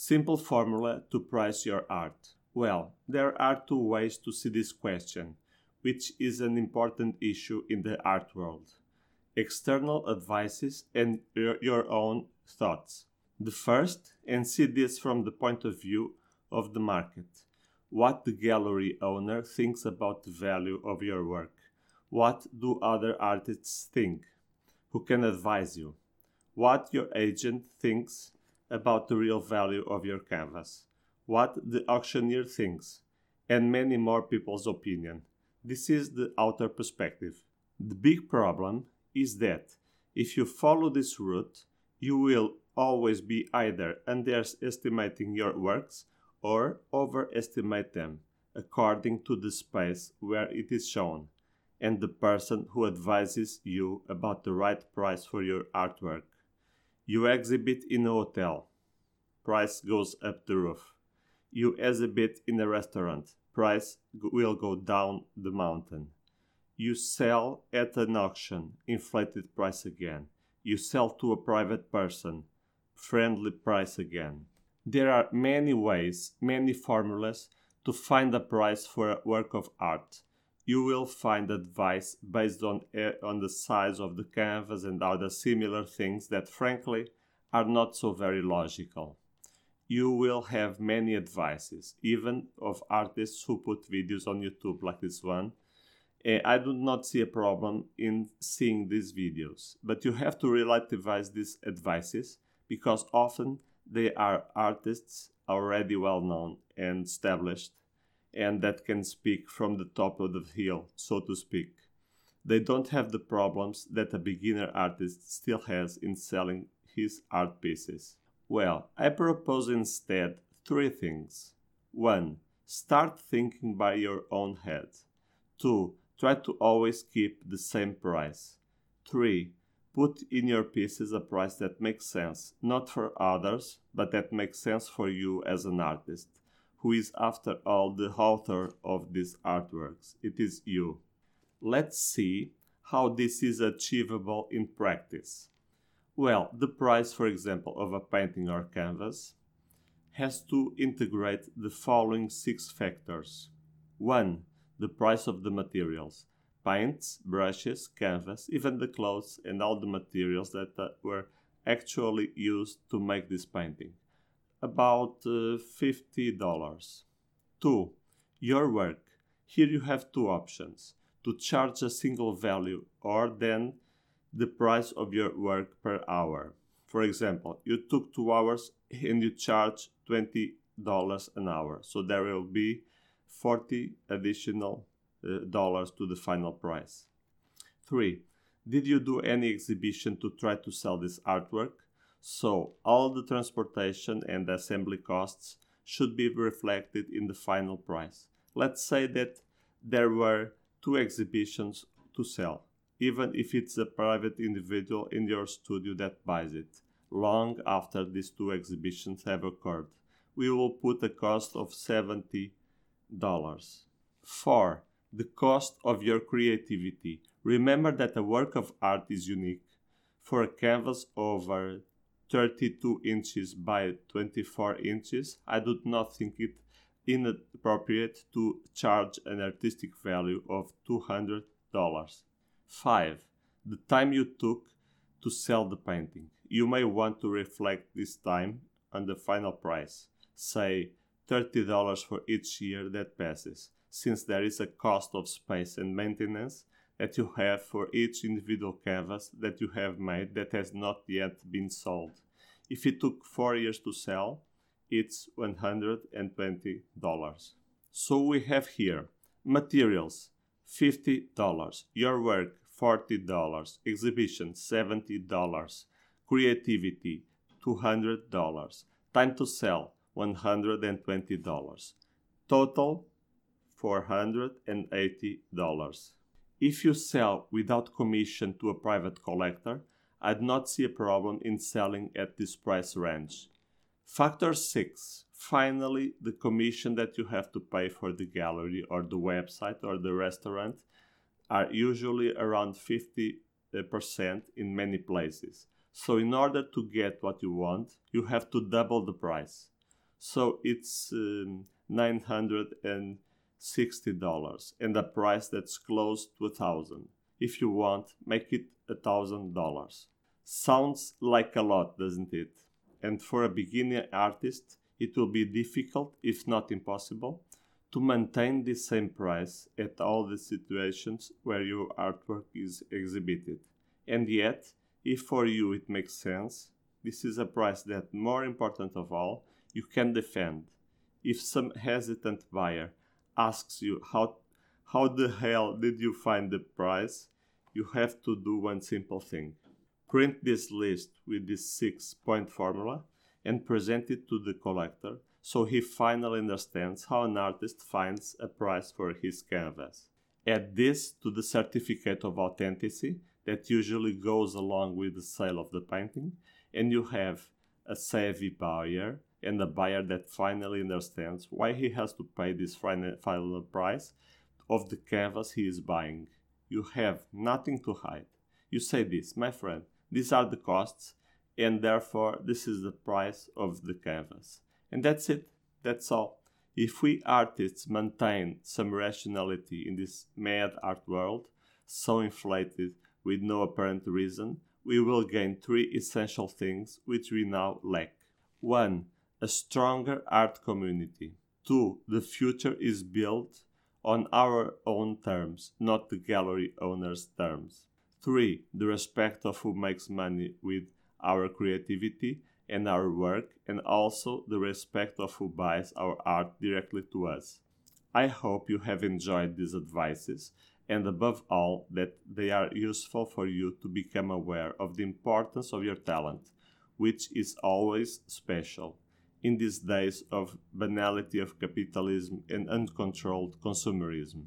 Simple formula to price your art. Well, there are two ways to see this question, which is an important issue in the art world external advices and your own thoughts. The first, and see this from the point of view of the market what the gallery owner thinks about the value of your work. What do other artists think? Who can advise you? What your agent thinks about the real value of your canvas? What the auctioneer thinks? And many more people's opinion. This is the outer perspective. The big problem is that if you follow this route, you will always be either underestimating your works or overestimate them according to the space where it is shown and the person who advises you about the right price for your artwork. You exhibit in a hotel, price goes up the roof. You exhibit in a restaurant, price will go down the mountain. You sell at an auction, inflated price again. You sell to a private person, friendly price again. There are many ways, many formulas to find a price for a work of art. You will find advice based on, eh, on the size of the canvas and other similar things that, frankly, are not so very logical. You will have many advices, even of artists who put videos on YouTube like this one. Eh, I do not see a problem in seeing these videos, but you have to relativize these advices because often they are artists already well known and established and that can speak from the top of the hill, so to speak. They don't have the problems that a beginner artist still has in selling his art pieces. Well, I propose instead three things. 1. Start thinking by your own head. 2. Try to always keep the same price. 3. Put in your pieces a price that makes sense, not for others, but that makes sense for you as an artist, who is, after all, the author of these artworks. It is you. Let's see how this is achievable in practice. Well, the price, for example, of a painting or canvas has to integrate the following six factors 1. The price of the materials paints, brushes, canvas, even the clothes and all the materials that uh, were actually used to make this painting. About uh, $50. 2. Your work. Here you have two options to charge a single value or then the price of your work per hour. For example, you took two hours and you charge $20 an hour. So there will be 40 additional uh, dollars to the final price. 3. Did you do any exhibition to try to sell this artwork? So, all the transportation and assembly costs should be reflected in the final price. Let's say that there were two exhibitions to sell, even if it's a private individual in your studio that buys it, long after these two exhibitions have occurred. We will put a cost of $70. 4 the cost of your creativity. Remember that a work of art is unique. For a canvas over 32 inches by 24 inches, I do not think it inappropriate to charge an artistic value of $200. 5. The time you took to sell the painting. You may want to reflect this time on the final price, say $30 for each year that passes since there is a cost of space and maintenance that you have for each individual canvas that you have made that has not yet been sold. If it took four years to sell, it's $120. So we have here materials $50, your work $40, exhibition $70, creativity $200, time to sell $120. Total $480. If you sell without commission to a private collector, I'd not see a problem in selling at this price range. Factor 6. Finally, the commission that you have to pay for the gallery or the website or the restaurant are usually around 50% in many places. So, in order to get what you want, you have to double the price. So it's um, $960 and a price that's close to a thousand. If you want, make it a thousand dollars. Sounds like a lot, doesn't it? And for a beginner artist, it will be difficult, if not impossible, to maintain the same price at all the situations where your artwork is exhibited. And yet, if for you it makes sense, this is a price that, more important of all, you can defend. If some hesitant buyer asks you how, how the hell did you find the price, you have to do one simple thing. Print this list with this six point formula and present it to the collector so he finally understands how an artist finds a price for his canvas. Add this to the certificate of authenticity that usually goes along with the sale of the painting, and you have a savvy buyer and a buyer that finally understands why he has to pay this final price of the canvas he is buying. You have nothing to hide. You say this, my friend, these are the costs, and therefore this is the price of the canvas. And that's it. That's all. If we artists maintain some rationality in this mad art world, so inflated with no apparent reason, we will gain three essential things which we now lack. 1. A stronger art community. 2. The future is built on our own terms, not the gallery owner's terms. 3. The respect of who makes money with our creativity and our work, and also the respect of who buys our art directly to us. I hope you have enjoyed these advices and above all that they are useful for you to become aware of the importance of your talent, which is always special in these days of banality of capitalism and uncontrolled consumerism.